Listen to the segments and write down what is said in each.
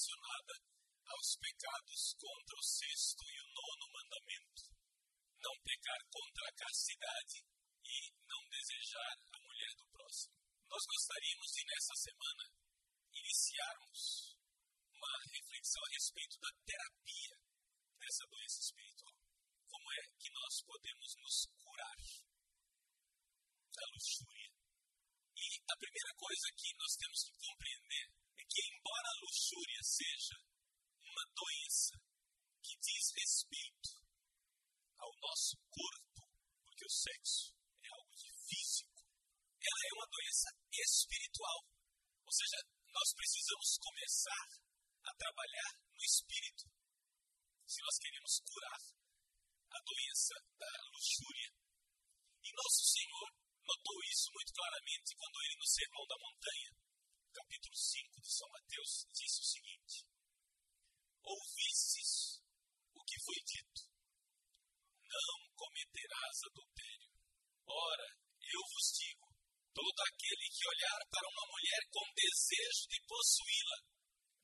relacionada aos pecados contra o sexto e o nono mandamento. Não pecar contra a castidade e não desejar a mulher do próximo. Nós gostaríamos de, nessa semana, iniciarmos uma reflexão a respeito da terapia dessa doença espiritual. Como é que nós podemos nos curar da luxúria? E a primeira coisa que nós temos que compreender que, embora a luxúria seja uma doença que diz respeito ao nosso corpo, porque o sexo é algo de físico, ela é uma doença espiritual. Ou seja, nós precisamos começar a trabalhar no espírito. Se nós queremos curar a doença da luxúria. E nosso Senhor notou isso muito claramente quando ele, no Sermão da Montanha, capítulo 5 de São Mateus, disse o seguinte: Ouvistes o que foi dito, não cometerás adultério. Ora, eu vos digo: todo aquele que olhar para uma mulher com desejo de possuí-la,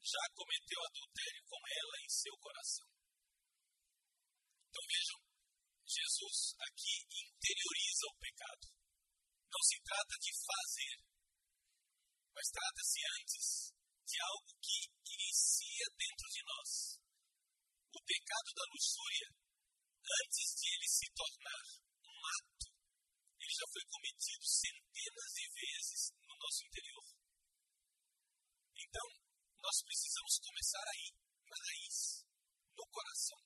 já cometeu adultério com ela em seu coração. Então vejam, Jesus aqui interioriza o pecado. Não se trata de fazer, mas trata-se antes de algo que inicia dentro de nós. O pecado da luxúria, antes de ele se tornar um ato, ele já foi cometido centenas de vezes no nosso interior. Então, nós precisamos começar aí, na raiz, no coração.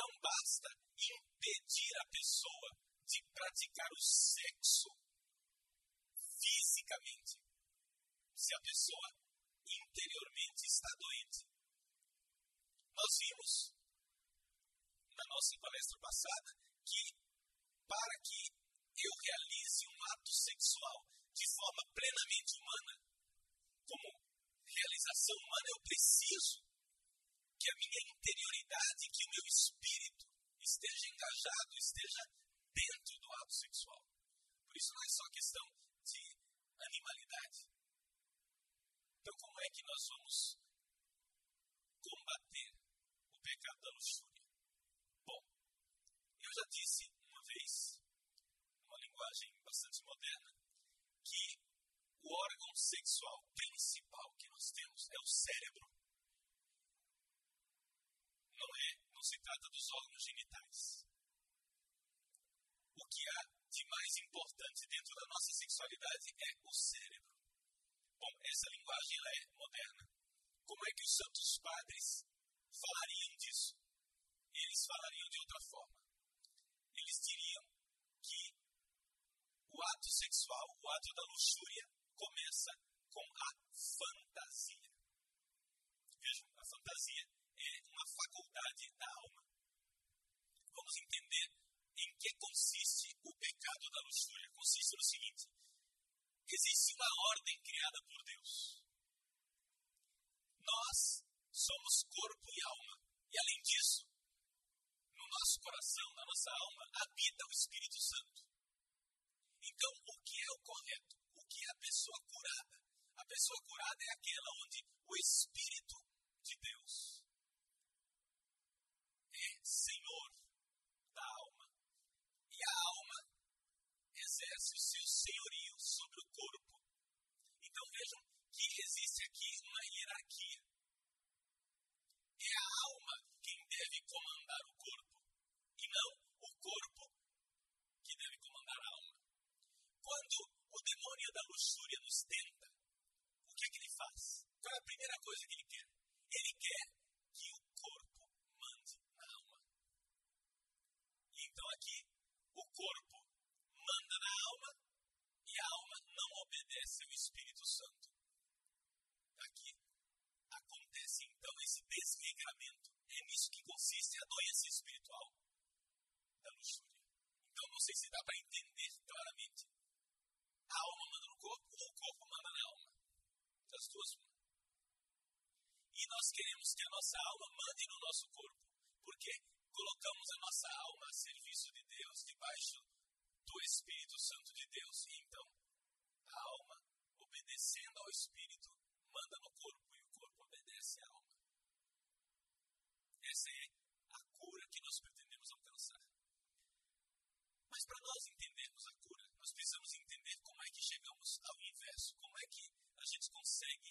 Não basta impedir a pessoa de praticar o sexo fisicamente, se a pessoa interiormente está doente. Nós vimos na nossa palestra passada que para que eu realize um ato sexual de forma plenamente humana, como realização humana, eu preciso que a minha interioridade, que o meu espírito esteja engajado, esteja dentro do ato sexual. Por isso não é só questão de animalidade. Então, como é que nós vamos combater o pecado da luxúria? Bom, eu já disse uma vez, uma linguagem bastante moderna, que o órgão sexual principal que nós temos é o cérebro. Não é, não se trata dos órgãos genitais. O que há de mais importante dentro da nossa sexualidade é o cérebro. Bom, essa linguagem é moderna. Como é que os santos padres falariam disso? Eles falariam de outra forma. Eles diriam que o ato sexual, o ato da luxúria, começa com a fantasia. Vejam, a fantasia é uma faculdade da alma. Vamos entender em que consiste o pecado da luxúria. Consiste no seguinte: existe uma ordem criada por Deus. Nós somos corpo e alma. E além disso, no nosso coração, na nossa alma, habita o Espírito Santo. Então, o que é o correto? O que é a pessoa curada? A pessoa curada é aquela onde o Espírito de Deus é Senhor da alma. E a alma exerce o seu senhorio sobre o corpo. Então vejam que existe aqui uma hierarquia. É a alma quem deve comandar o corpo, e não o corpo que deve comandar a alma. Quando o demônio da luxúria nos tenta, o que é que ele faz? Qual é a primeira coisa que ele quer? Ele quer que o corpo mande na alma. E então aqui, o corpo manda na alma e a alma não obedece ao Espírito Santo. Aqui acontece então esse desligamento. É nisso que consiste a doença espiritual da luxúria. Então não sei se dá para entender claramente. A alma manda no corpo ou o corpo manda na alma. Das duas, uma. E nós queremos que a nossa alma mande no nosso corpo. Porque colocamos a nossa alma a serviço de Deus, debaixo do Espírito Santo de Deus. E então, a alma, obedecendo ao Espírito, manda no corpo e o corpo obedece à alma. Essa é a cura que nós pretendemos alcançar. Mas para nós entendermos a cura, nós precisamos entender como é que chegamos ao inverso, como é que a gente consegue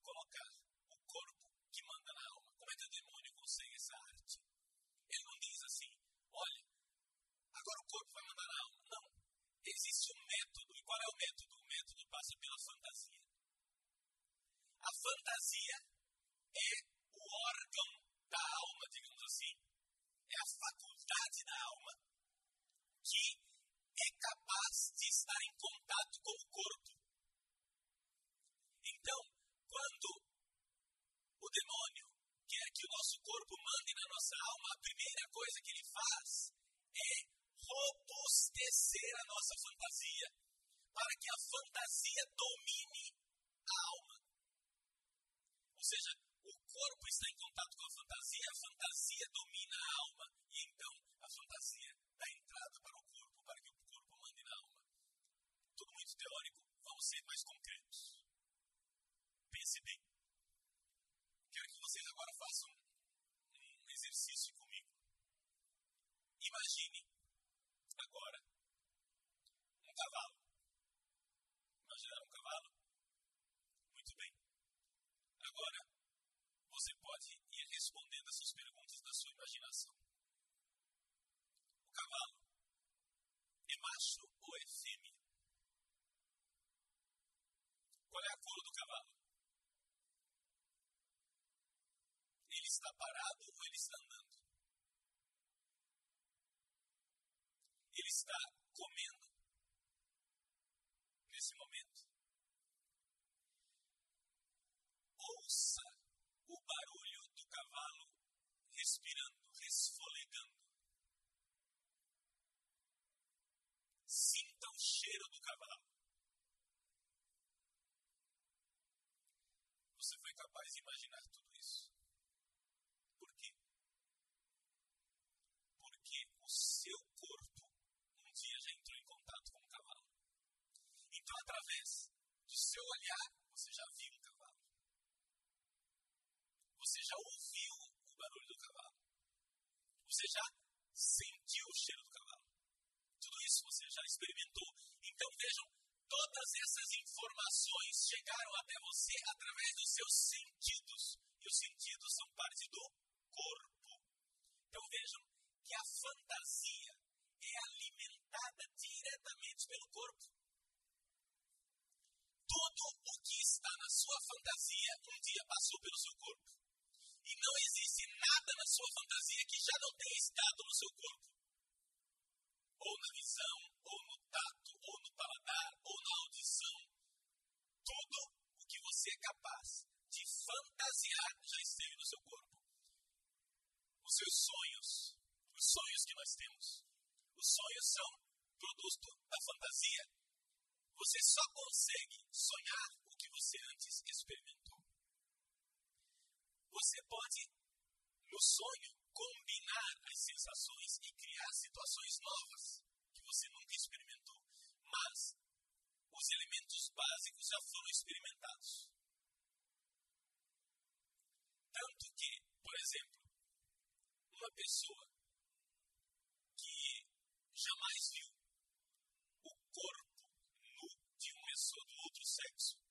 colocar o corpo que manda na alma. Como é que o demônio consegue essa arte? Ele não diz assim, olha, agora o corpo vai mandar na alma. Não. Existe um método. E qual é o método? O método passa pela fantasia. A fantasia é o órgão da alma, digamos assim. É a faculdade da alma que é capaz de estar em contato com o corpo. Então, quando o demônio quer que o nosso corpo mande na nossa alma, a primeira coisa que ele faz é robustecer a nossa fantasia, para que a fantasia domine a alma. Ou seja, o corpo está em contato com a fantasia, a fantasia domina a alma, e então a fantasia dá entrada para o corpo, para que o corpo mande na alma. Tudo muito teórico, vamos ser mais concretos. Pense bem. Quero que vocês agora façam um exercício. Imagine agora um cavalo. Imaginaram um cavalo? Muito bem. Agora, você pode ir respondendo essas perguntas da sua imaginação. O cavalo é macho ou é fêmea? Qual é a cor do cavalo? Ele está parado ou ele está andando? Ele está comendo nesse momento. Ouça o barulho do cavalo respirando, resfolegando. Sinta o cheiro do cavalo. Você foi capaz de imaginar tudo isso? Por quê? Porque o seu corpo um dia já entrou em contato com o cavalo. Então, através seu olhar, você já viu um cavalo. Você já ouviu o barulho do cavalo. Você já sentiu o cheiro do cavalo. Tudo isso você já experimentou. Então, vejam, todas essas informações chegaram até você através dos seus sentidos. E os sentidos são parte do corpo. Então, vejam que a fantasia é alimentada diretamente pelo corpo. Está na sua fantasia um dia passou pelo seu corpo. E não existe nada na sua fantasia que já não tenha estado no seu corpo. Ou na visão, ou no tato, ou no paladar, ou na audição. Tudo o que você é capaz de fantasiar já esteve no seu corpo. Os seus sonhos, os sonhos que nós temos, os sonhos são produto da fantasia. Você só consegue sonhar o que você antes experimentou. Você pode, no sonho, combinar as sensações e criar situações novas que você nunca experimentou. Mas os elementos básicos já foram experimentados. Tanto que, por exemplo, uma pessoa que jamais viu o corpo nu de uma pessoa do outro sexo,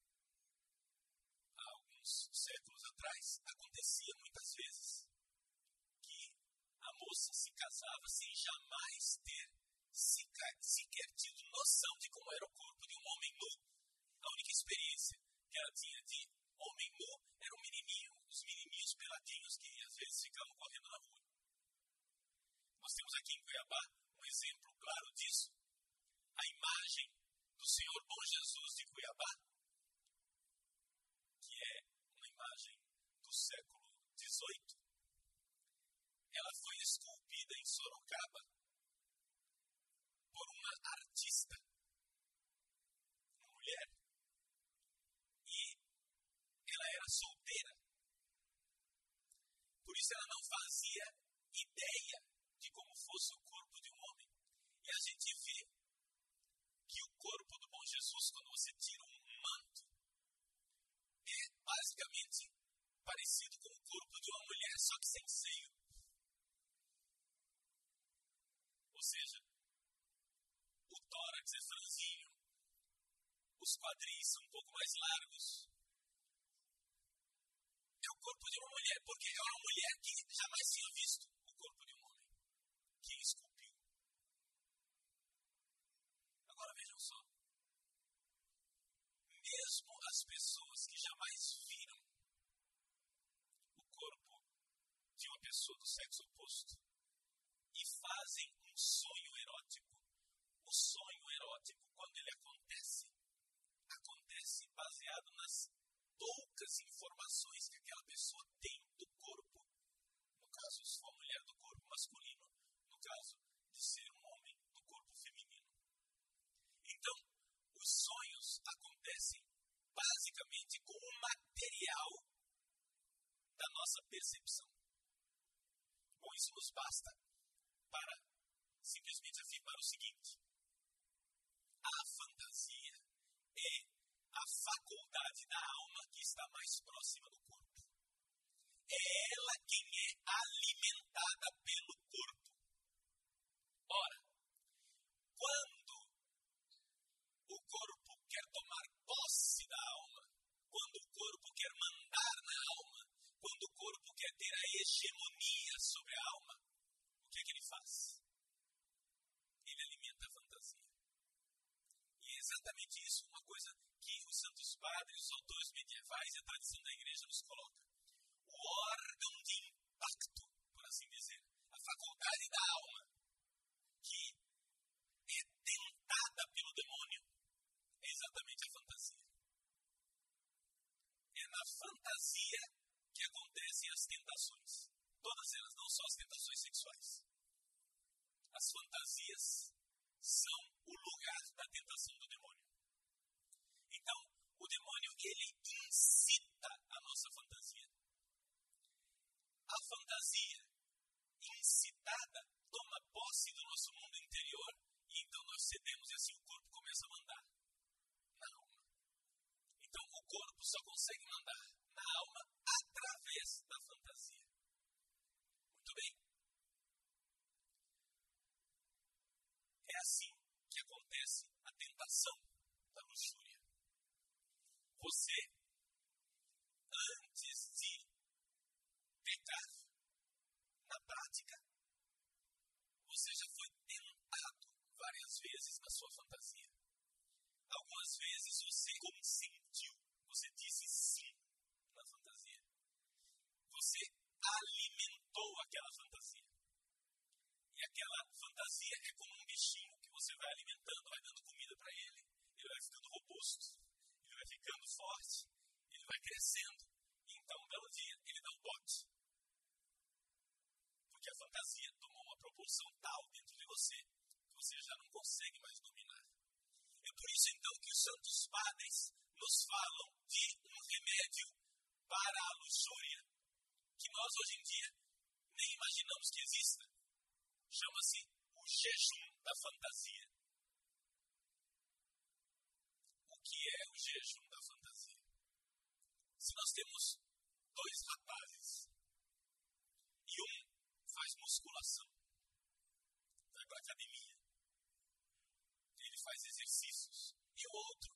séculos atrás, acontecia muitas vezes que a moça se casava sem jamais ter sequer tido noção de como era o corpo de um homem nu. A única experiência que ela tinha de homem nu era um menininho, os menininhos peladinhos que às vezes ficavam correndo na rua. Nós temos aqui em Cuiabá um exemplo claro disso. A imagem do Senhor Bom Jesus de Cuiabá, que é uma imagem do século XVIII, ela foi esculpida em Sorocaba por uma artista, uma mulher, e ela era solteira. Por isso ela não fazia ideia de como fosse o corpo de um homem. E a gente vê que o corpo do bom Jesus, quando você tira um manto, é basicamente parecido com o corpo de uma mulher, só que sem seio. Ou seja, o tórax é franzinho, os quadris são um pouco mais largos. É o corpo de uma mulher, porque é uma mulher que jamais tinha visto o corpo de um homem. Quem esculpiu? Agora vejam só. Mesmo as pessoas que jamais viram o corpo de uma pessoa do sexo oposto e fazem um sonho erótico, o sonho erótico, quando ele acontece, acontece baseado nas poucas informações que aquela pessoa tem do corpo. No caso, se for mulher do corpo masculino, no caso de ser um homem do corpo feminino. Então, os sonhos acontecem basicamente com o material da nossa percepção. Isso nos basta para simplesmente afirmar o seguinte: a fantasia é a faculdade da alma que está mais próxima do corpo. É ela quem é alimentada pelo corpo. Ora, quando o corpo quer tomar posse da alma, quando o corpo quer mandar na alma, quando o corpo quer ter a hegemonia sobre a alma, o que é que ele faz? Ele alimenta a fantasia. E é exatamente isso, uma coisa que os santos padres, os autores medievais e a tradição da igreja nos coloca. O órgão de impacto, por assim dizer, a faculdade da alma, que é tentada pelo demônio, é exatamente a fantasia. É na fantasia que acontecem as tentações. Todas elas, não só as tentações sexuais. As fantasias são o lugar da tentação do demônio. Então, o demônio, ele incita a nossa fantasia. A fantasia incitada toma posse do nosso mundo interior e então nós cedemos e assim o corpo começa a mandar na alma. Então, o corpo só consegue mandar na alma através da fantasia. Muito bem. É assim que acontece a tentação da luxúria. Você, antes de pecar, na prática, você já foi tentado várias vezes na sua fantasia. Algumas vezes você consentiu, alimentou aquela fantasia. E aquela fantasia é como um bichinho que você vai alimentando, vai dando comida para ele, ele vai ficando robusto, ele vai ficando forte, ele vai crescendo. E então, um belo dia, ele dá um bote. Porque a fantasia tomou uma proporção tal dentro de você que você já não consegue mais dominar. É por isso, então, que os santos padres nos falam de um remédio para a luxúria, que nós hoje em dia nem imaginamos que exista. Chama-se o jejum da fantasia. O que é o jejum da fantasia? Se nós temos dois rapazes e um faz musculação, vai para a academia, ele faz exercícios, e o outro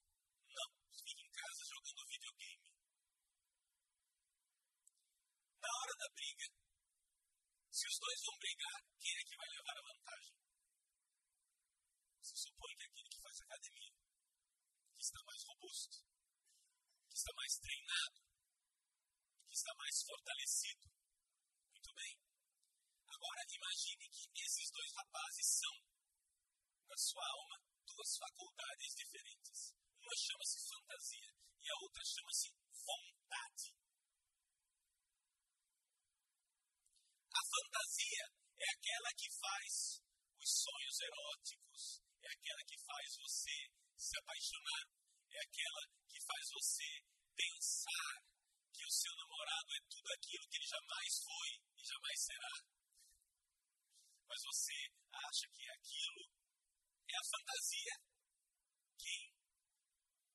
não, fica em casa jogando videogame. Na hora da briga, se os dois vão brigar, quem é que vai levar a vantagem? Se supõe que aquele que faz academia, que está mais robusto, que está mais treinado, que está mais fortalecido. Muito bem. Agora imagine que esses dois rapazes são, na sua alma, duas faculdades diferentes. Uma chama-se fantasia e a outra chama-se vontade. A fantasia é aquela que faz os sonhos eróticos, é aquela que faz você se apaixonar, é aquela que faz você pensar que o seu namorado é tudo aquilo que ele jamais foi e jamais será. Mas você acha que aquilo É a fantasia quem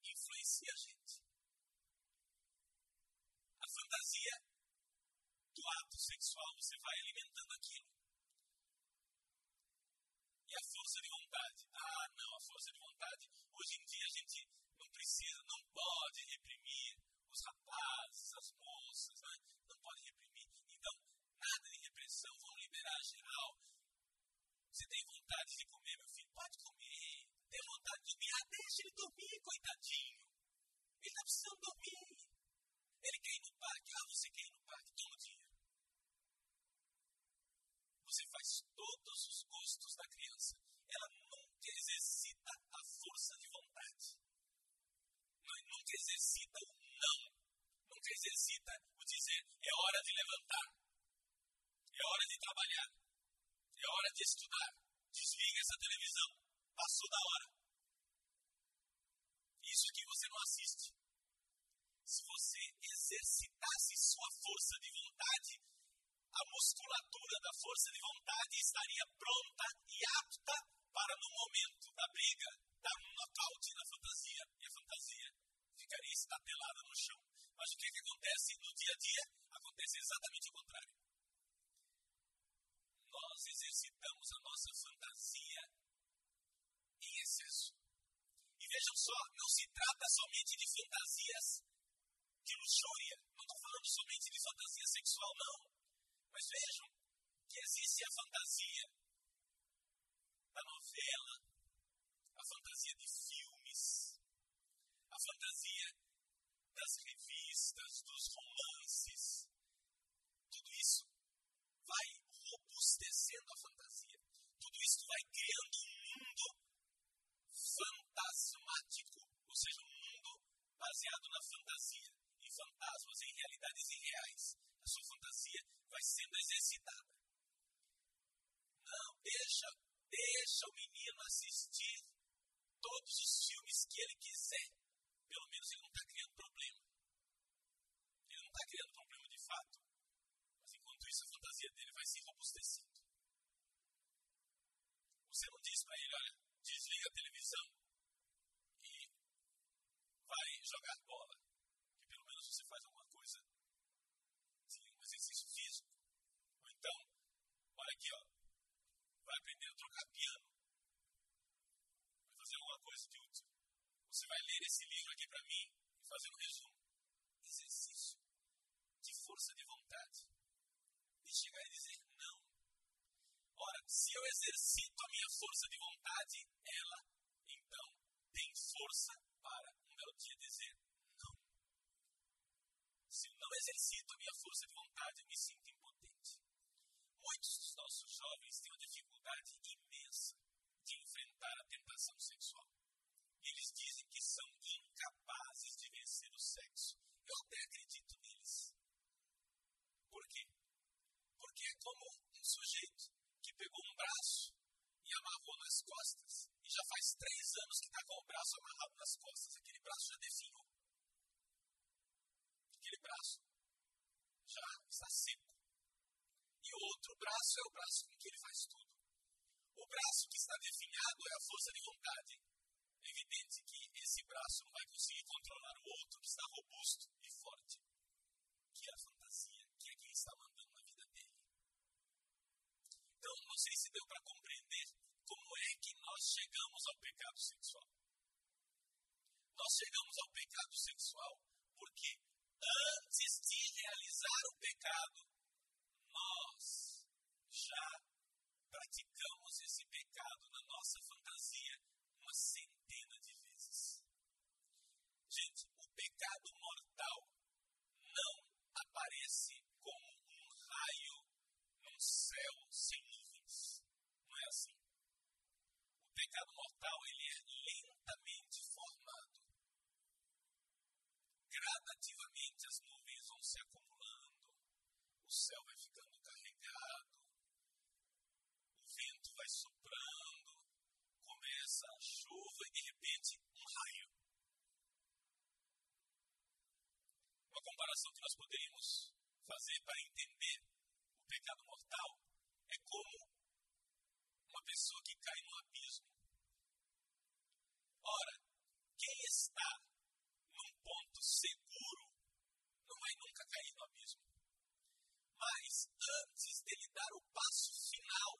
influencia a gente. A fantasia do ato sexual, você vai alimentando aquilo. E a força de vontade? Ah, não, a força de vontade. Hoje em dia a gente não precisa, não pode reprimir os rapazes, as moças, né? não pode reprimir. Então, nada de repressão, vão liberar geral. Você tem vontade de comer, meu filho? Pode comer. Tem vontade de dormir? Ah, deixa ele dormir, coitadinho. Ele está precisando dormir. Ele quer ir no parque. Ah, você quer ir no parque todo dia. Você faz todos os da criança. Ela nunca exercita a força de vontade. Nunca exercita o não. Nunca exercita o dizer é hora de levantar. É hora de trabalhar. É hora de estudar. Desliga essa televisão. Passou da hora. Isso aqui você não assiste. Se você exercitasse sua força de vontade, a musculatura da força de vontade estaria pronta e apta para, no momento da briga, dar um nocaute na fantasia. E a fantasia ficaria estatelada no chão. Mas o que, que acontece no dia a dia? Acontece exatamente o contrário. Nós exercitamos a nossa fantasia em excesso. E vejam só, não se trata somente de fantasias de luxúria. Não estou falando somente de fantasia sexual, não. Mas vejam que existe a fantasia da novela, a fantasia de filmes, a fantasia das revistas, dos romances. Tudo isso vai robustecendo a fantasia. Tudo isso vai criando um mundo fantasmático, ou seja, um mundo baseado na fantasia, fantasmas, em realidades irreais. A sua fantasia vai sendo exercitada. Não, deixa, deixa o menino assistir todos os filmes que ele quiser. Pelo menos ele não está criando problema. Ele não está criando problema de fato. Mas enquanto isso, a fantasia dele vai se robustecendo. Você não diz para ele, olha, desliga a televisão e vai jogar bola. Que pelo menos você faz alguma coisa de um exercício físico. Ou então, olha aqui, ó, vai aprender a trocar piano. Vai de útil. Você vai ler esse livro aqui para mim e fazer um resumo. Exercício de força de vontade. E chegar e dizer não. Ora, se eu exercito a minha força de vontade, ela, então, tem força para um belo dia dizer não. Se eu não exercito a minha força de vontade, eu me sinto impotente. Muitos dos nossos jovens têm uma dificuldade imensa de enfrentar a tentação sexual. Eles dizem que são incapazes de vencer o sexo. Eu até acredito neles. Por quê? Porque é como um sujeito que pegou um braço e amarrou nas costas e já faz três anos que está com o braço amarrado nas costas. Aquele braço já definhou. Aquele braço já está seco. E o outro braço é o braço com que ele faz tudo. O braço que está definhado é a força de vontade. Braço não vai conseguir controlar o outro que está robusto e forte. Que é a fantasia, que é quem está mandando na vida dele. Então, não sei se deu para compreender como é que nós chegamos ao pecado sexual. Nós chegamos ao pecado sexual porque antes de realizar o pecado, nós já praticamos esse pecado na nossa fantasia uma centena de vezes. Gente, o pecado mortal não aparece como um raio num céu sem nuvens. Não é assim. O pecado mortal ele é lentamente formado. Gradativamente as nuvens vão se acumulando, o céu vai ficando carregado, o vento vai soprando, começa a chuva e de repente um raio. Uma comparação que nós poderíamos fazer para entender o pecado mortal é como uma pessoa que cai no abismo Ora, quem está num ponto seguro não vai nunca cair no abismo. Mas antes dele dar o passo final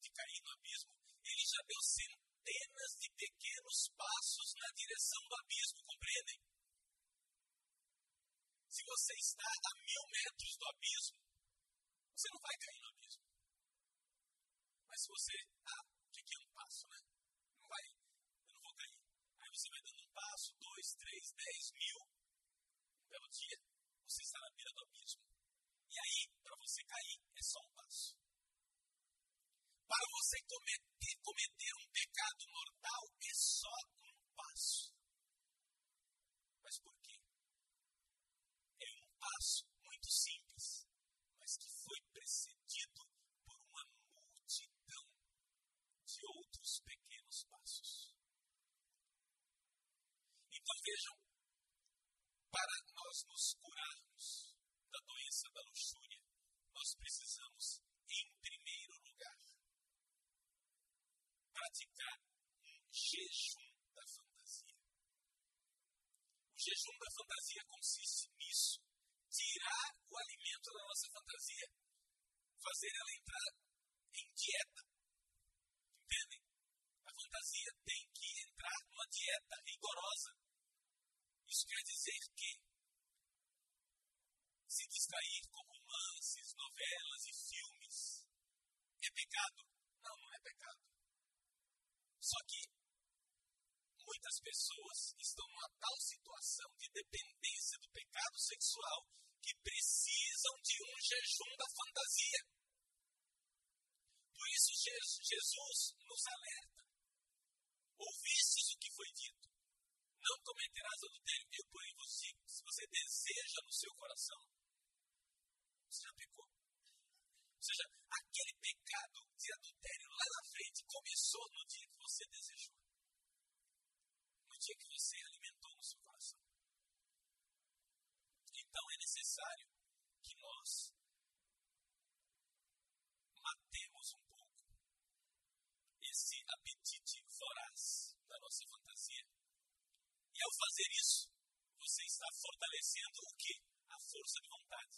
de cair no abismo, ele já deu centenas de pequenos passos na direção do abismo, compreendem? Se você está a mil metros do abismo, você não vai cair no abismo. Mas se você, ah, de que um passo, né? Não vai, eu não vou cair. Aí você vai dando um passo, dois, três, dez mil. Um belo dia, você está na beira do abismo. E aí, para você cair, é só um passo. Para você cometer, cometer um pecado mortal, é só um passo. Mas por quê? É um passo muito simples, mas que foi precedido por uma multidão de outros pequenos passos. Vejam, para nós nos curarmos da doença da luxúria, nós precisamos, em primeiro lugar, praticar um jejum da fantasia. O jejum da fantasia consiste nisso: tirar o alimento da nossa fantasia, fazer ela entrar em dieta. Entendem? A fantasia tem que entrar numa dieta rigorosa. Isso quer dizer que se distrair com romances, novelas e filmes é pecado? Não, não é pecado. Só que muitas pessoas estão numa tal situação de dependência do pecado sexual que precisam de um jejum da fantasia. Por isso Jesus nos alerta. Ouvistes o que foi dito. Não cometerás adultério. Eu, porém, digo, se você deseja no seu coração, você já pecou. Ou seja, aquele pecado de adultério lá na frente começou no dia que você desejou. No dia que você alimentou no seu coração. Então é necessário que nós matemos um pouco esse apetite voraz da nossa fantasia. E ao fazer isso, você está fortalecendo o que? A força de vontade.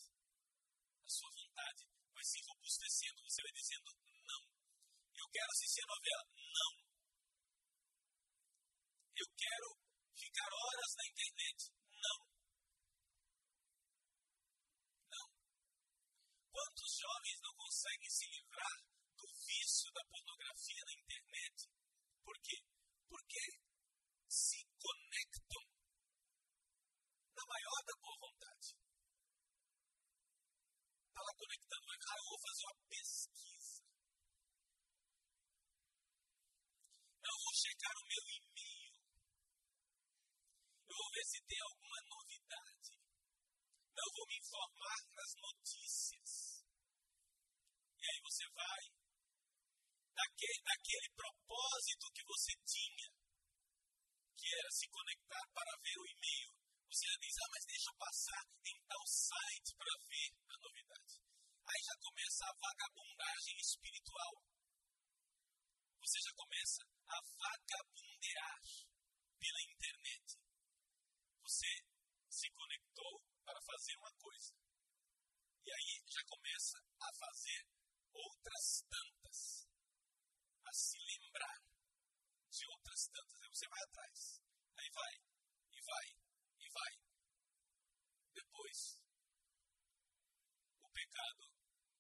A sua vontade vai se robustecendo. Você vai dizendo não. Eu quero assistir a novela. Não. Eu quero ficar horas na internet. Não. Não. Quantos jovens não conseguem se livrar do vício da pornografia na internet? Por quê? Porque se conectam na maior da boa vontade. Está lá conectando, ah, eu vou fazer uma pesquisa. Eu vou checar o meu e-mail. Eu vou ver se tem alguma novidade. Eu vou me informar nas notícias. Mas deixa passar tal site para ver a novidade. Aí já começa a vagabundagem espiritual. Você já começa a vagabundear pela internet. Você se conectou para fazer uma coisa. E aí já começa a fazer outras tantas. A se lembrar de outras tantas. Aí você vai atrás. Aí vai, e vai. Depois, o pecado,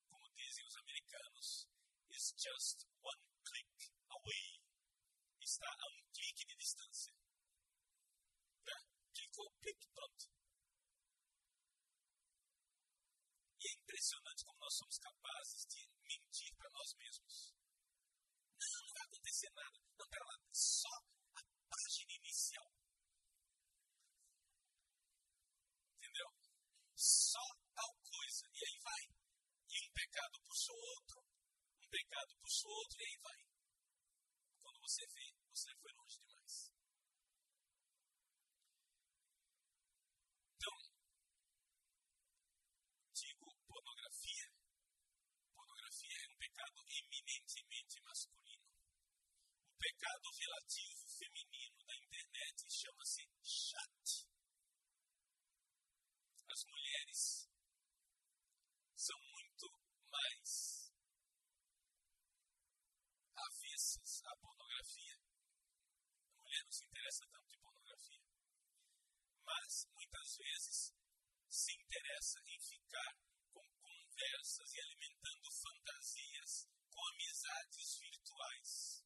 como dizem os americanos, is just one click away. Está a um clique de distância. Né? Clicou, clique, pronto. E é impressionante como nós somos capazes de mentir para nós mesmos. Não, não vai acontecer nada. Não, pera lá, só a página inicial. Entendeu? Só tal coisa. E aí vai. E um pecado puxa o outro, um pecado puxa o outro, e aí vai. Quando você vê, você foi longe demais. Então, digo pornografia. Pornografia é um pecado eminentemente masculino. O pecado relativo feminino da internet chama-se chat. As mulheres são muito mais avessas à pornografia. A mulher não se interessa tanto em pornografia. Vezes, se interessa em ficar com conversas e alimentando fantasias com amizades virtuais.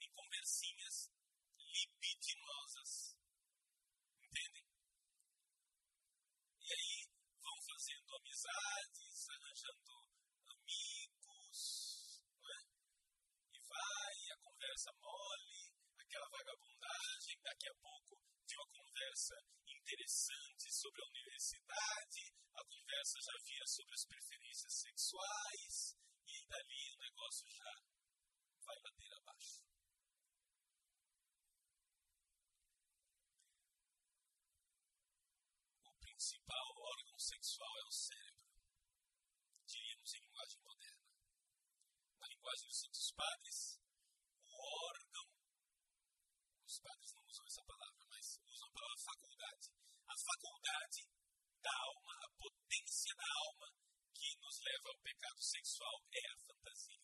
Em conversinhas libidinosas. Entendem? E aí vão fazendo amizades, arranjando amigos, não é? E vai, a conversa mole, aquela vagabundagem, daqui a pouco de uma conversa interessante sobre a universidade, a conversa já vira sobre as preferências sexuais, e dali o negócio já vai ladeira abaixo. O principal órgão sexual é o cérebro, diríamos em linguagem moderna. Na linguagem dos Santos Padres, o órgão, os padres não usam essa palavra, mas usam a palavra faculdade. A faculdade da alma, a potência da alma que nos leva ao pecado sexual é a fantasia.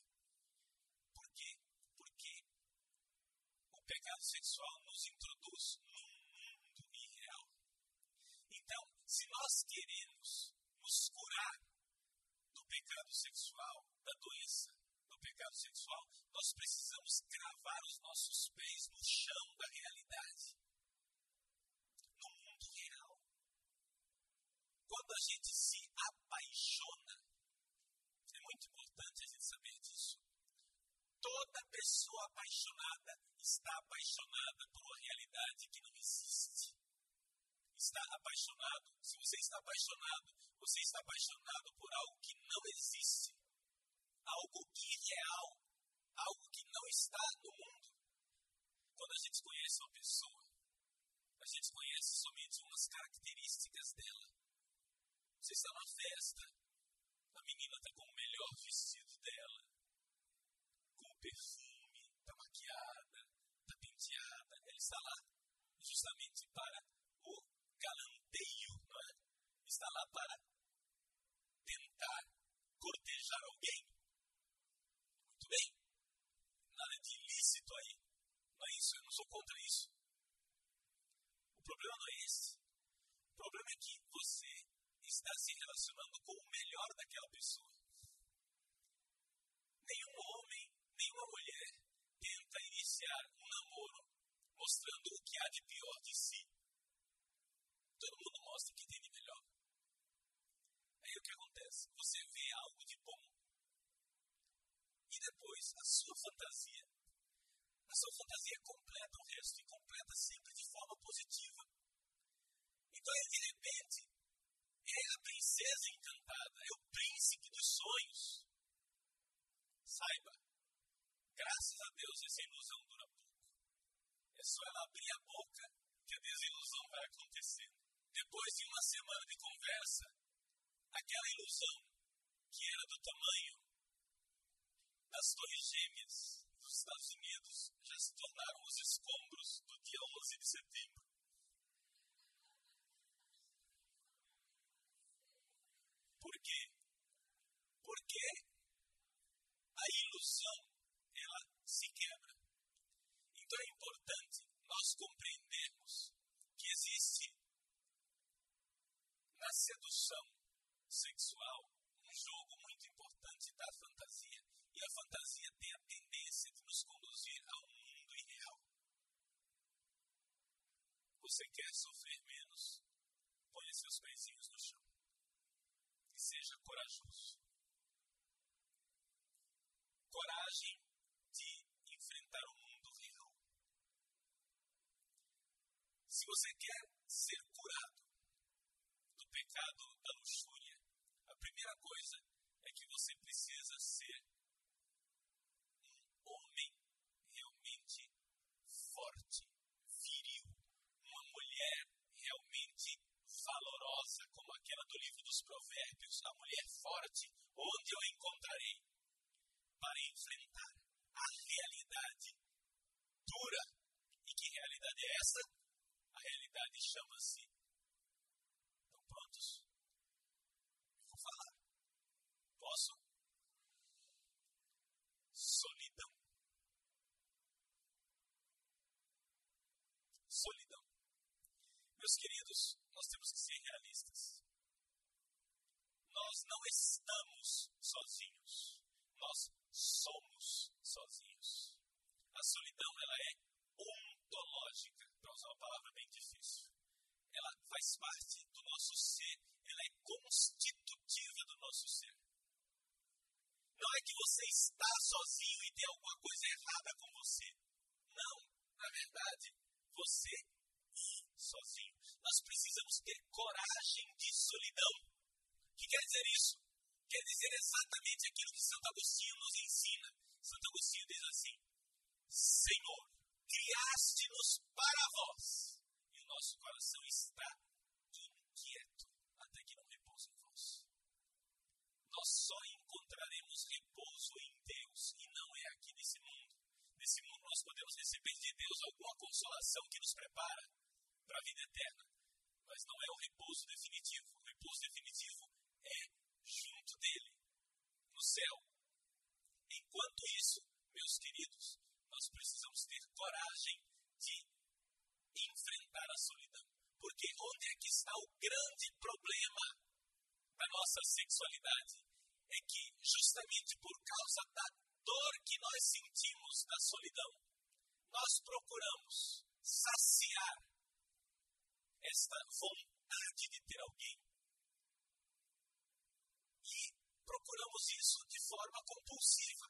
Por quê? Porque o pecado sexual nos introduz num mundo irreal. Então, se nós queremos nos curar do pecado sexual, da doença do pecado sexual, nós precisamos cravar os nossos pés no chão da realidade. No mundo real. Quando a gente se apaixona, é muito importante a gente saber disso. Toda pessoa apaixonada está apaixonada por uma realidade que não existe. Está apaixonado, se você está apaixonado, você está apaixonado por algo que não existe, algo irreal, algo que não está no mundo. Quando a gente conhece uma pessoa, a gente conhece somente umas características dela. Você está numa festa, a menina está com o melhor vestido dela, com perfume, está maquiada, está penteada. Ela está lá justamente para o galanteio, não é? Está lá para tentar cortejar alguém. Muito bem. Nada de ilícito aí. Não é isso, eu não sou contra isso. O problema não é esse. O problema é que você está se relacionando com o melhor daquela pessoa. Nenhum homem, nenhuma mulher tenta iniciar um namoro mostrando o que há de pior de si. Todo mundo mostra o que tem de melhor. Aí o que acontece? Você vê algo de bom. E depois a sua fantasia. A sua fantasia completa o resto e completa sempre de forma positiva. Então, de repente, é a princesa encantada, é o príncipe dos sonhos. Saiba, graças a Deus essa ilusão dura pouco. É só ela abrir a boca que a desilusão vai acontecer. Depois de uma semana de conversa, aquela ilusão que era do tamanho das torres gêmeas Estados Unidos já se tornaram os escombros do dia 11 de setembro. Por quê? Porque a ilusão ela se quebra. Então é importante nós compreendermos que existe na sedução sexual um jogo muito importante da fantasia. E a fantasia tem a tendência de nos conduzir a um mundo irreal. Você quer sofrer menos? Põe seus pezinhos no chão e seja corajoso. Coragem de enfrentar o mundo real. Se você quer ser curado do pecado da luxúria, a primeira coisa é que você precisa ser um homem realmente forte, viril, uma mulher realmente valorosa, como aquela do livro dos Provérbios, a mulher forte, onde eu encontrarei para enfrentar a realidade dura. E que realidade é essa? A realidade chama-se. Estão prontos? Vou falar. Posso? Solidão. Solidão. Meus queridos, nós temos que ser realistas. Nós não estamos sozinhos nós somos sozinhos. A solidão ela é ontológica, para usar uma palavra bem difícil. Ela faz parte do nosso ser, ela é constitutiva do nosso ser. Não é que você está sozinho e tem alguma coisa errada com você. Não, na verdade, você sozinho. Nós precisamos ter coragem de solidão. O que quer dizer isso? Quer dizer exatamente aquilo que Santo Agostinho nos ensina. Santo Agostinho diz assim: Senhor, criaste-nos para vós, e o nosso coração está inquieto até que não repouse em vós. Nós só encontraremos repouso em Deus e não é aqui nesse mundo. Nesse mundo nós podemos receber de Deus alguma consolação que nos prepara para a vida eterna, mas não é o repouso definitivo. O repouso definitivo é junto dele, no céu. Enquanto isso, meus queridos, nós precisamos ter coragem de enfrentar a solidão. Porque onde é que está o grande problema da nossa sexualidade? É que justamente por causa da dor que nós sentimos da solidão, nós procuramos saciar esta vontade de ter alguém. Procuramos isso de forma compulsiva.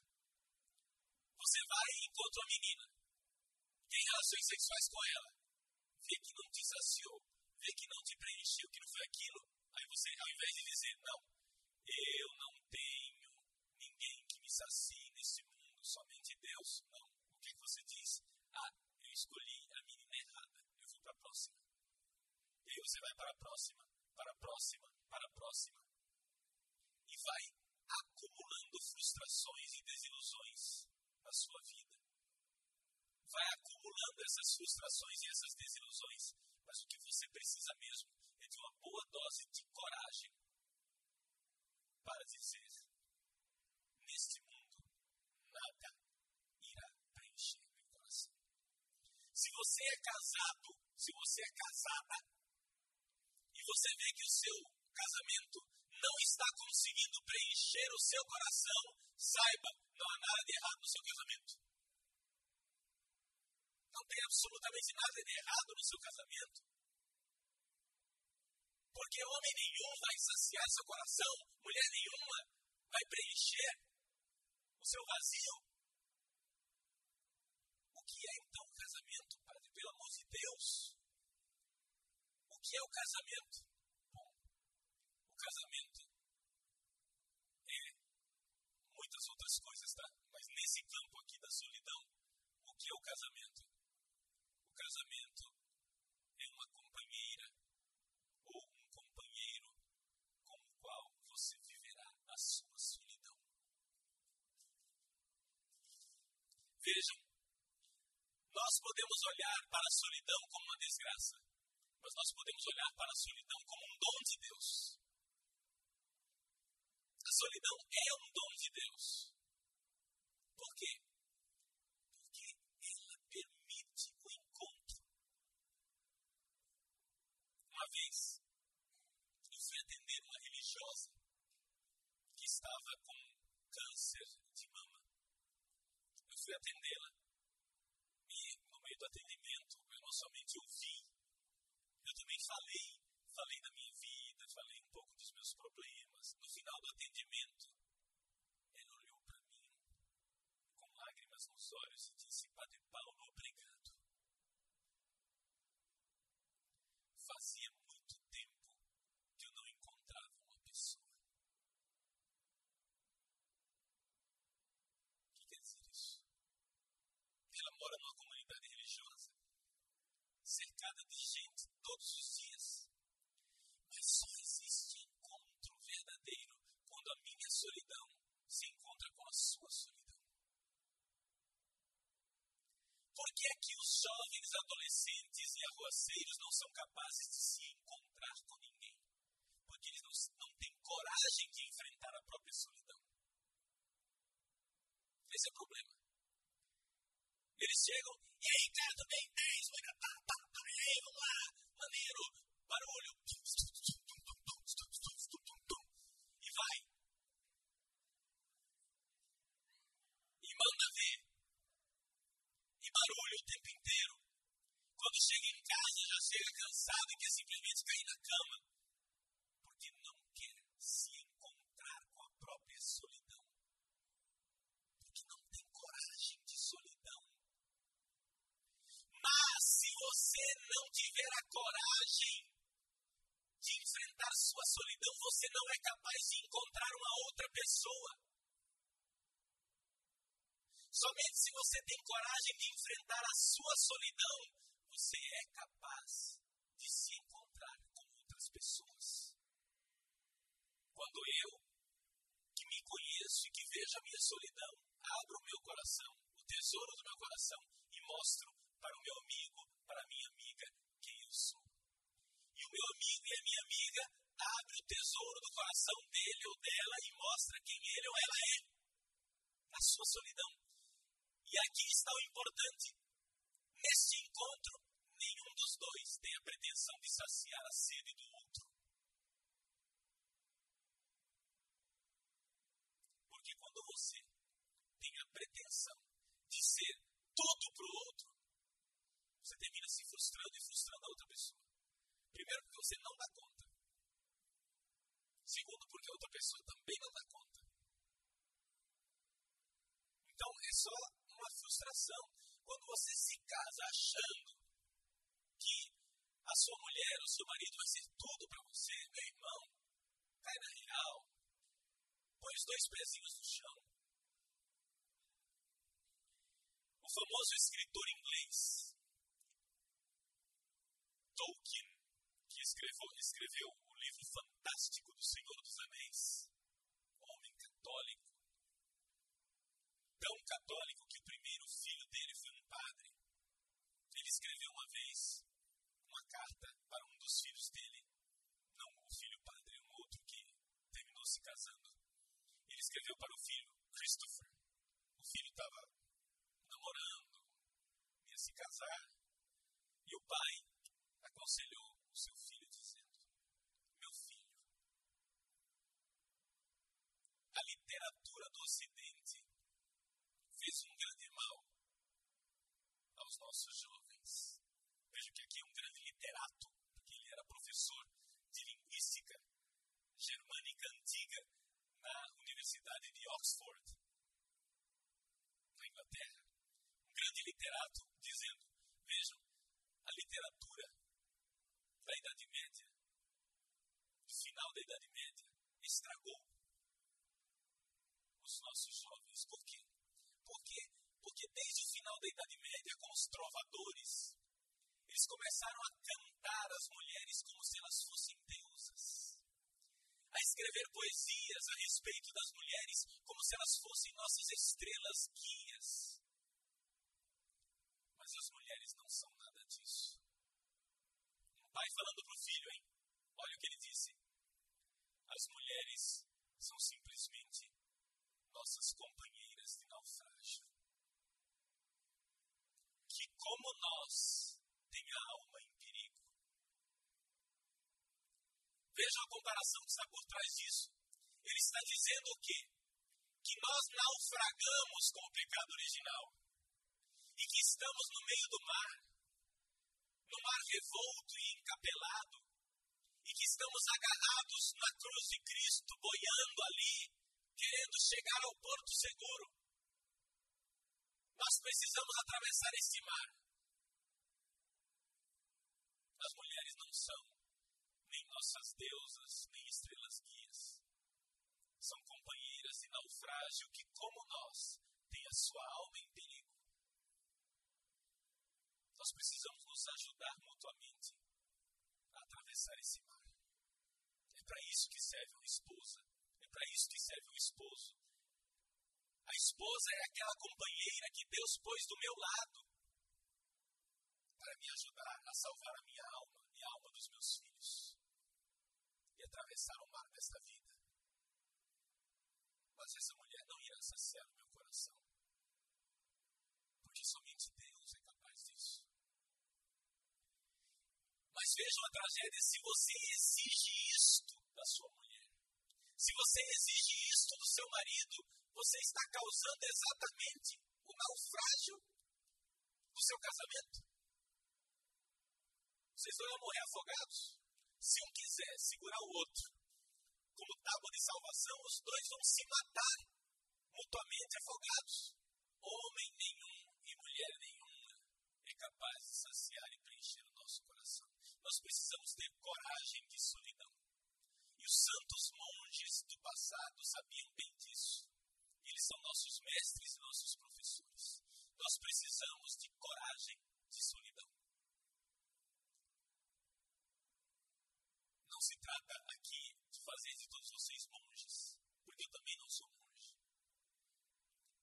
Você vai e encontra uma menina, tem relações sexuais com ela, vê que não te saciou, vê que não te preencheu, que não foi aquilo, aí você, ao invés de dizer, não, eu não tenho ninguém que me sacie nesse mundo, somente Deus, não. O que você diz? Ah, eu escolhi a menina errada, eu vou para a próxima. E aí você vai para a próxima, para a próxima, para a próxima. Vai acumulando frustrações e desilusões na sua vida. Vai acumulando essas frustrações e essas desilusões, mas o que você precisa mesmo é de uma boa dose de coragem para dizer: neste mundo nada irá preencher meu coração. Se você é casado, se você é casada e você vê que o seu casamento não está conseguindo preencher o seu coração, saiba, não há nada de errado no seu casamento. Não tem absolutamente nada de errado no seu casamento. Porque homem nenhum vai saciar seu coração, mulher nenhuma vai preencher o seu vazio. O que é então o casamento, Padre? Pelo amor de Deus. O que é o casamento? Bom, o casamento é muitas outras coisas, tá? Mas nesse campo aqui da solidão, o que é o casamento? O casamento é uma companheira ou um companheiro com o qual você viverá a sua solidão. Vejam, nós podemos olhar para a solidão como uma desgraça, mas nós podemos olhar para a solidão como um dom de Deus. A solidão é um dom de Deus. Por quê? Porque ela permite o encontro. Uma vez, eu fui atender uma religiosa que estava com câncer de mama. Eu fui atendê-la e, no meio do atendimento, eu não somente ouvi, eu também falei, falei da minha vida, falei um pouco dos meus problemas. No final do atendimento, você não tiver a coragem de enfrentar sua solidão, você não é capaz de encontrar uma outra pessoa. Somente se você tem coragem de enfrentar a sua solidão, você é capaz de se encontrar com outras pessoas. Quando eu, que me conheço e que vejo a minha solidão, abro o meu coração, o tesouro do meu coração, e mostro para o meu amigo, para minha amiga, quem eu sou. E o meu amigo e a minha amiga abre o tesouro do coração dele ou dela e mostra quem ele ou ela é. A sua solidão. E aqui está o importante. Neste encontro, nenhum dos dois tem a pretensão de saciar a sede do outro. Porque quando você tem a pretensão de ser tudo para o outro, se frustrando e frustrando a outra pessoa. Primeiro, porque você não dá conta. Segundo, porque a outra pessoa também não dá conta. Então, é só uma frustração. Quando você se casa achando que a sua mulher, o seu marido vai ser tudo para você, meu irmão, cai na real. Põe os dois pezinhos no chão. O famoso escritor inglês, Tolkien, que escreveu, escreveu o livro fantástico do Senhor dos Anéis, homem católico, tão católico que o primeiro filho dele foi um padre. Ele escreveu uma vez uma carta para um dos filhos dele, não o filho padre, um outro que terminou se casando. Ele escreveu para o filho, Christopher. O filho estava namorando, ia se casar, e o pai aconselhou o seu filho dizendo: Meu filho, a literatura do Ocidente fez um grande mal aos nossos jovens. Veja que aqui é um grande literato, porque ele era professor de linguística germânica antiga na Universidade de Oxford, na Inglaterra. Um grande literato dizendo: vejam, a literatura da Idade Média, final da Idade Média, estragou os nossos jovens. Por quê? Por quê? Porque desde o final da Idade Média, com os trovadores, eles começaram a cantar as mulheres como se elas fossem deusas. A escrever poesias a respeito das mulheres como se elas fossem nossas estrelas guias. Mas as mulheres não são pai falando para o filho, hein? Olha o que ele disse. As mulheres são simplesmente nossas companheiras de naufrágio. Que, como nós, tem a alma em perigo. Veja a comparação que está por trás disso. Ele está dizendo o quê? Que nós naufragamos com o pecado original. E que estamos no meio do mar, no mar revolto e encapelado, e que estamos agarrados na cruz de Cristo, boiando ali, querendo chegar ao porto seguro. Nós precisamos atravessar este mar. As mulheres não são nem nossas deusas, nem estrelas guias. São companheiras de naufrágio que, como nós, têm a sua alma em perigo. Nós precisamos nos ajudar mutuamente a atravessar esse mar. É para isso que serve uma esposa para isso que serve o esposo. A esposa é aquela companheira que Deus pôs do meu lado para me ajudar a salvar a minha alma e a alma dos meus filhos e atravessar o mar desta vida. Mas essa mulher não irá saciar o meu coração, porque somente vejam a tragédia se você exige isto da sua mulher. Se você exige isto do seu marido, você está causando exatamente o naufrágio do seu casamento. Vocês vão morrer afogados. Se um quiser segurar o outro como tábua de salvação, os dois vão se matar mutuamente afogados. Homem nenhum e mulher nenhuma é capaz de saciar e preencher o nosso coração. Nós precisamos ter coragem de solidão. E os santos monges do passado sabiam bem disso. Eles são nossos mestres e nossos professores. Nós precisamos de coragem de solidão. Não se trata aqui de fazer de todos vocês monges, porque eu também não sou monge.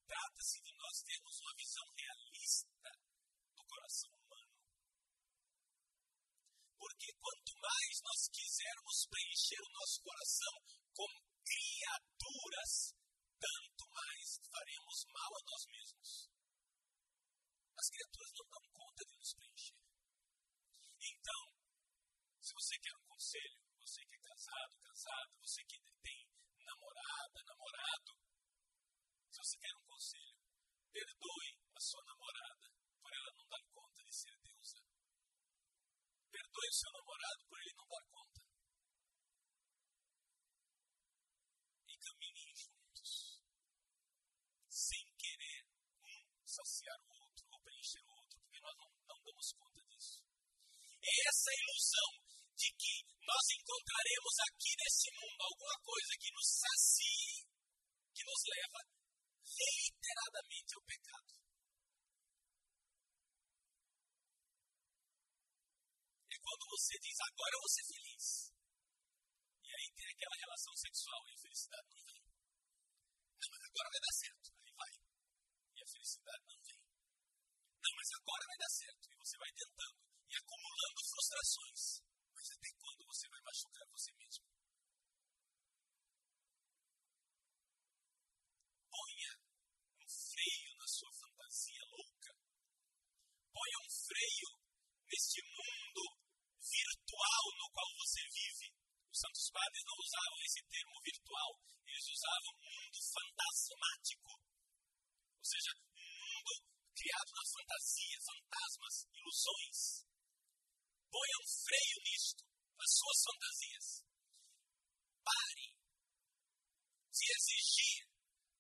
Trata-se de nós termos uma visão realista do coração. Porque quanto mais nós quisermos preencher o nosso coração com criaturas, tanto mais faremos mal a nós mesmos. As criaturas não dão conta de nos preencher. Então, se você quer um conselho, você que é casado, casado, você que tem namorada, namorado, se você quer um conselho, perdoe a sua namorada por ela não dar conta de ser deusa. Perdoe seu namorado por ele não dar conta. E caminhem juntos, sem querer um saciar o outro ou preencher o outro, porque nós não, não damos conta disso. Essa ilusão de que nós encontraremos aqui nesse mundo alguma coisa que nos sacie, que nos leva reiteradamente ao pecado. É quando você diz, agora eu vou ser feliz. E aí tem aquela relação sexual e a felicidade não vem. Não, mas agora vai dar certo. Aí vai. E a felicidade não vem. Não, mas agora vai dar certo. E você vai tentando e acumulando frustrações. Mas até quando você vai machucar você mesmo? ponha um freio neste mundo virtual no qual você vive. Os santos padres não usavam esse termo virtual, eles usavam mundo fantasmático. Ou seja, um mundo criado na fantasia, fantasmas, ilusões. Ponha um freio nisto, nas suas fantasias. Pare de exigir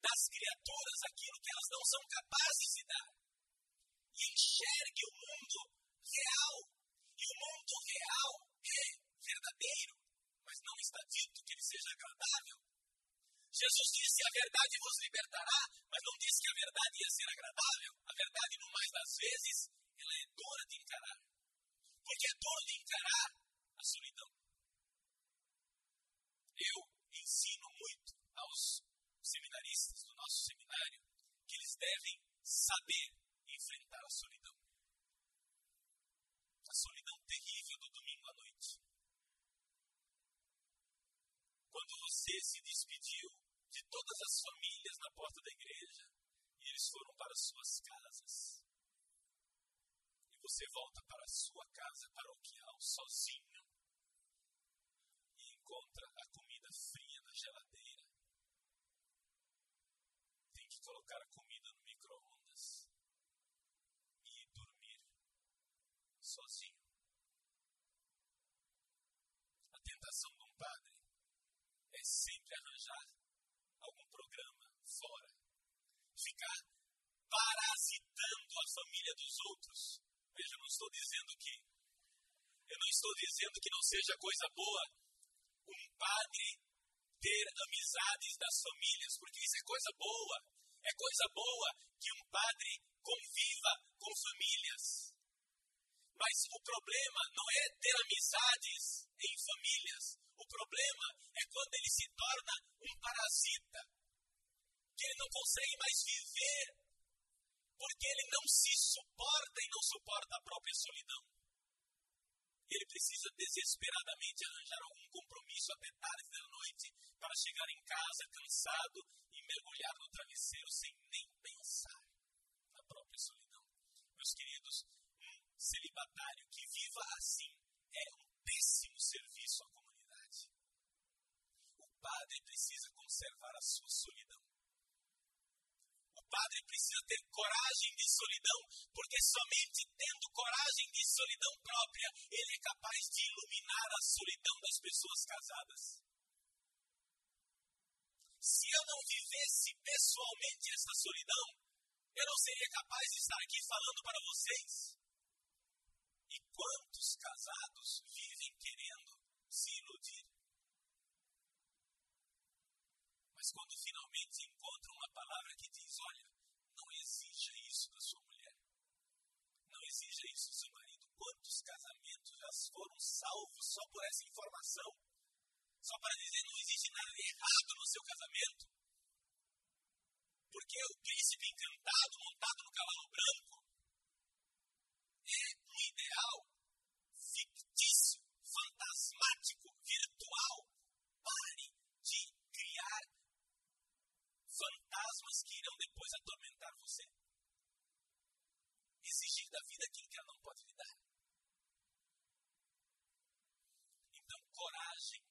das criaturas aquilo que elas não são capazes de dar e enxergue o mundo real. E o mundo real é verdadeiro, mas não está dito que ele seja agradável. Jesus disse: A verdade vos libertará, mas não disse que a verdade ia ser agradável. A verdade, no mais das vezes, ela é dura de encarar. Porque é duro de encarar a solidão. Eu ensino muito aos seminaristas do nosso seminário que eles devem saber enfrentar a solidão. A solidão terrível do domingo à noite. Você se despediu de todas as famílias na porta da igreja e eles foram para suas casas. E você volta para a sua casa paroquial sozinho e encontra a comida fria na geladeira. Tem que colocar a comida no micro-ondas sozinho. A tentação de um padre é sempre arranjar algum programa fora, ficar parasitando a família dos outros. Veja, eu não estou dizendo que eu não estou dizendo que não seja coisa boa um padre ter amizades das famílias, porque isso é coisa boa. É coisa boa que um padre conviva com famílias. Mas o problema não é ter amizades em famílias. O problema é quando ele se torna um parasita, que ele não consegue mais viver, porque ele não se suporta e não suporta a própria solidão. Ele precisa desesperadamente arranjar algum compromisso até tarde da noite para chegar em casa cansado e mergulhar no travesseiro sem nem pensar na própria solidão. Meus queridos, celibatário que viva assim é um péssimo serviço à comunidade. Padre precisa conservar a sua solidão. O padre precisa ter coragem de solidão, porque somente tendo coragem de solidão própria, ele é capaz de iluminar a solidão das pessoas casadas. Se eu não vivesse pessoalmente essa solidão, eu não seria capaz de estar aqui falando para vocês. E quantos casados vivem querendo se iludir? Mas quando finalmente encontram uma palavra que diz: olha, não exija isso da sua mulher, não exija isso do seu marido. Quantos casamentos já foram salvos só por essa informação? Só para dizer: não existe nada errado no seu casamento. Porque o príncipe encantado, montado no cavalo branco, é um ideal fictício, fantasmático, virtual. Pare fantasmas que irão depois atormentar você. Exigir da vida aquilo que ela não pode lhe dar. Então, coragem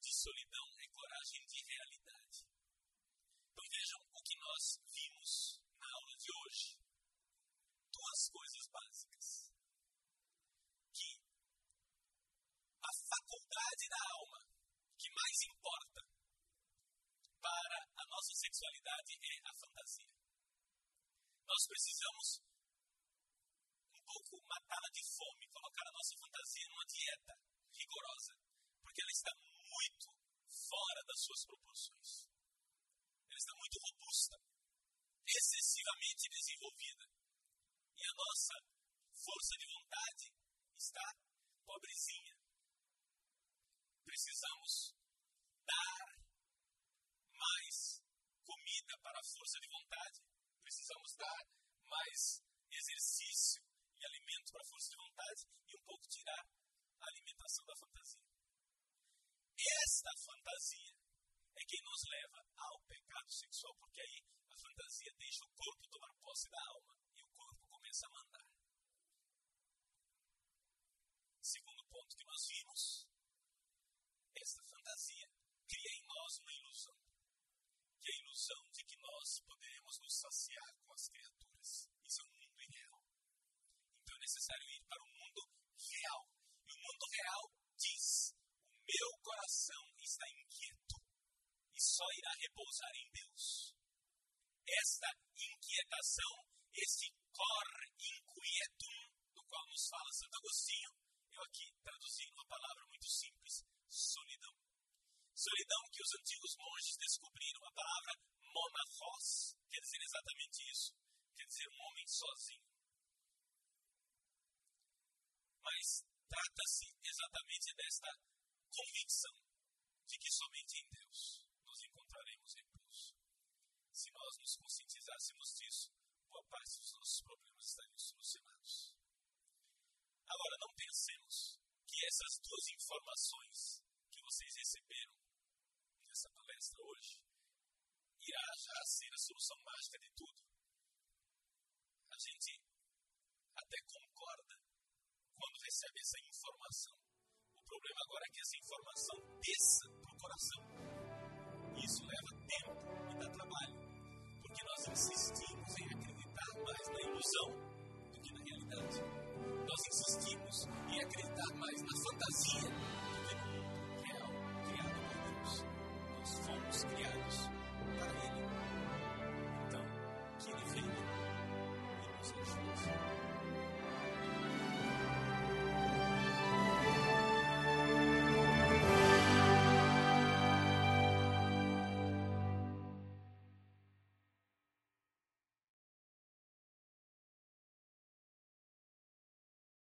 de solidão é coragem de realidade. Então vejam o que nós vimos na aula de hoje. Duas coisas básicas. Que a faculdade da alma que mais importa para a nossa sexualidade é a fantasia. Nós precisamos um pouco matá-la de fome, colocar a nossa fantasia numa dieta rigorosa, porque ela está muito fora das suas proporções. Ela está muito robusta, excessivamente desenvolvida. E a nossa força de vontade está pobrezinha. Precisamos dar mais comida para a força de vontade. Precisamos dar mais exercício e alimento para a força de vontade e um pouco tirar a alimentação da fantasia. Esta fantasia é quem nos leva ao pecado sexual, porque aí a fantasia deixa o corpo tomar posse da alma e o corpo começa a mandar. Segundo ponto que nós vimos, esta fantasia cria em nós uma ilusão, que é a ilusão de que nós poderemos nos saciar com as criaturas. Isso é um mundo irreal. Então é necessário ir para o mundo real. E o mundo real diz: o meu coração está inquieto e só irá repousar em Deus. Esta inquietação, esse cor inquietum, do qual nos fala Santo Agostinho, eu aqui traduzi uma palavra muito simples: solidão. Solidão que os antigos monges descobriram a palavra monachos, quer dizer exatamente isso, quer dizer um homem sozinho. Mas trata-se exatamente desta convicção de que somente em Deus nós encontraremos repouso. Se nós nos conscientizássemos disso, boa parte dos nossos problemas estariam solucionados. Agora, não pensemos que essas duas informações que vocês receberam nessa palestra hoje irá já ser a solução mágica de tudo. A gente até concorda quando recebe essa informação. O problema agora é que essa informação desça para o coração. Isso leva tempo e dá trabalho, porque nós insistimos em acreditar mais na ilusão do que na realidade. Nós insistimos em acreditar mais na fantasia criados